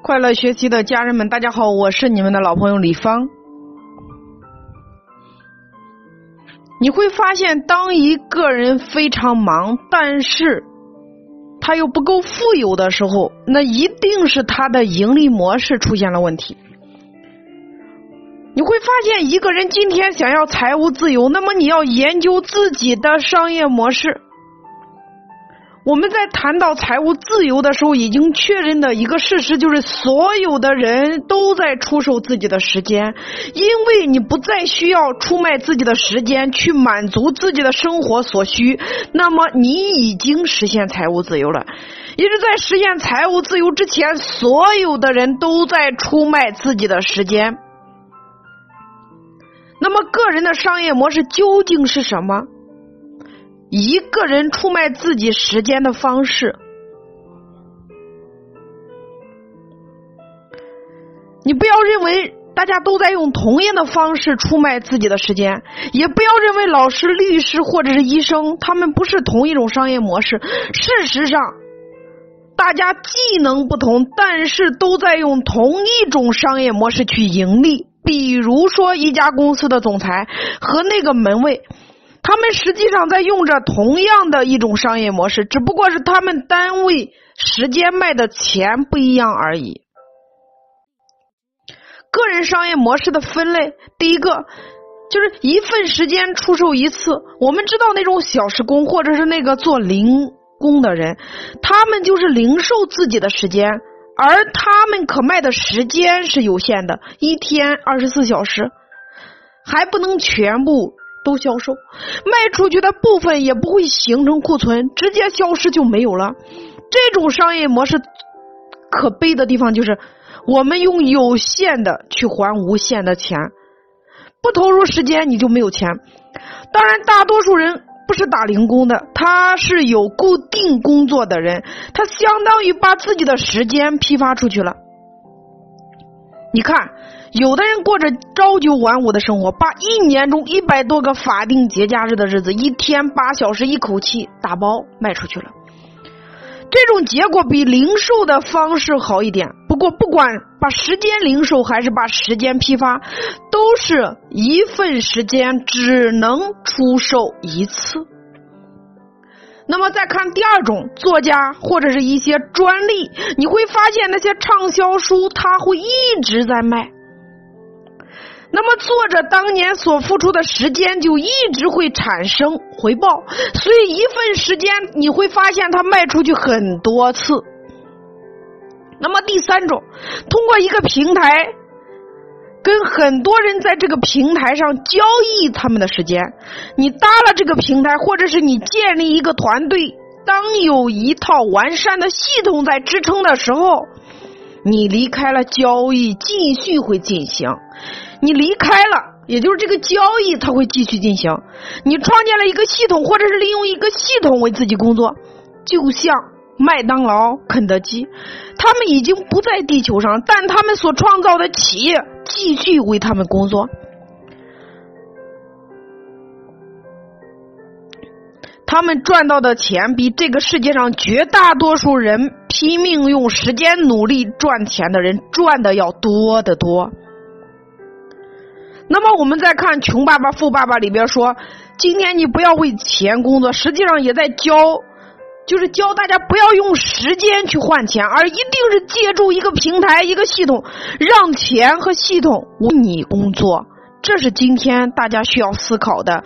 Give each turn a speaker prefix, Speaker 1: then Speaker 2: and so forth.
Speaker 1: 快乐学习的家人们，大家好，我是你们的老朋友李芳。你会发现，当一个人非常忙，但是他又不够富有的时候，那一定是他的盈利模式出现了问题。你会发现，一个人今天想要财务自由，那么你要研究自己的商业模式。我们在谈到财务自由的时候，已经确认的一个事实就是，所有的人都在出售自己的时间，因为你不再需要出卖自己的时间去满足自己的生活所需，那么你已经实现财务自由了。也是在实现财务自由之前，所有的人都在出卖自己的时间。那么，个人的商业模式究竟是什么？一个人出卖自己时间的方式，你不要认为大家都在用同样的方式出卖自己的时间，也不要认为老师、律师或者是医生他们不是同一种商业模式。事实上，大家技能不同，但是都在用同一种商业模式去盈利。比如说，一家公司的总裁和那个门卫。他们实际上在用着同样的一种商业模式，只不过是他们单位时间卖的钱不一样而已。个人商业模式的分类，第一个就是一份时间出售一次。我们知道那种小时工或者是那个做零工的人，他们就是零售自己的时间，而他们可卖的时间是有限的，一天二十四小时，还不能全部。都销售，卖出去的部分也不会形成库存，直接消失就没有了。这种商业模式可悲的地方就是，我们用有限的去还无限的钱，不投入时间你就没有钱。当然，大多数人不是打零工的，他是有固定工作的人，他相当于把自己的时间批发出去了。你看。有的人过着朝九晚五的生活，把一年中一百多个法定节假日的日子，一天八小时一口气打包卖出去了。这种结果比零售的方式好一点。不过，不管把时间零售还是把时间批发，都是一份时间只能出售一次。那么，再看第二种作家或者是一些专利，你会发现那些畅销书，它会一直在卖。那么，作者当年所付出的时间就一直会产生回报，所以一份时间你会发现他卖出去很多次。那么第三种，通过一个平台，跟很多人在这个平台上交易他们的时间，你搭了这个平台，或者是你建立一个团队，当有一套完善的系统在支撑的时候，你离开了交易，继续会进行。你离开了，也就是这个交易，它会继续进行。你创建了一个系统，或者是利用一个系统为自己工作，就像麦当劳、肯德基，他们已经不在地球上，但他们所创造的企业继续为他们工作。他们赚到的钱比这个世界上绝大多数人拼命用时间努力赚钱的人赚的要多得多。那么我们再看《穷爸爸富爸爸》里边说，今天你不要为钱工作，实际上也在教，就是教大家不要用时间去换钱，而一定是借助一个平台、一个系统，让钱和系统为你工作。这是今天大家需要思考的。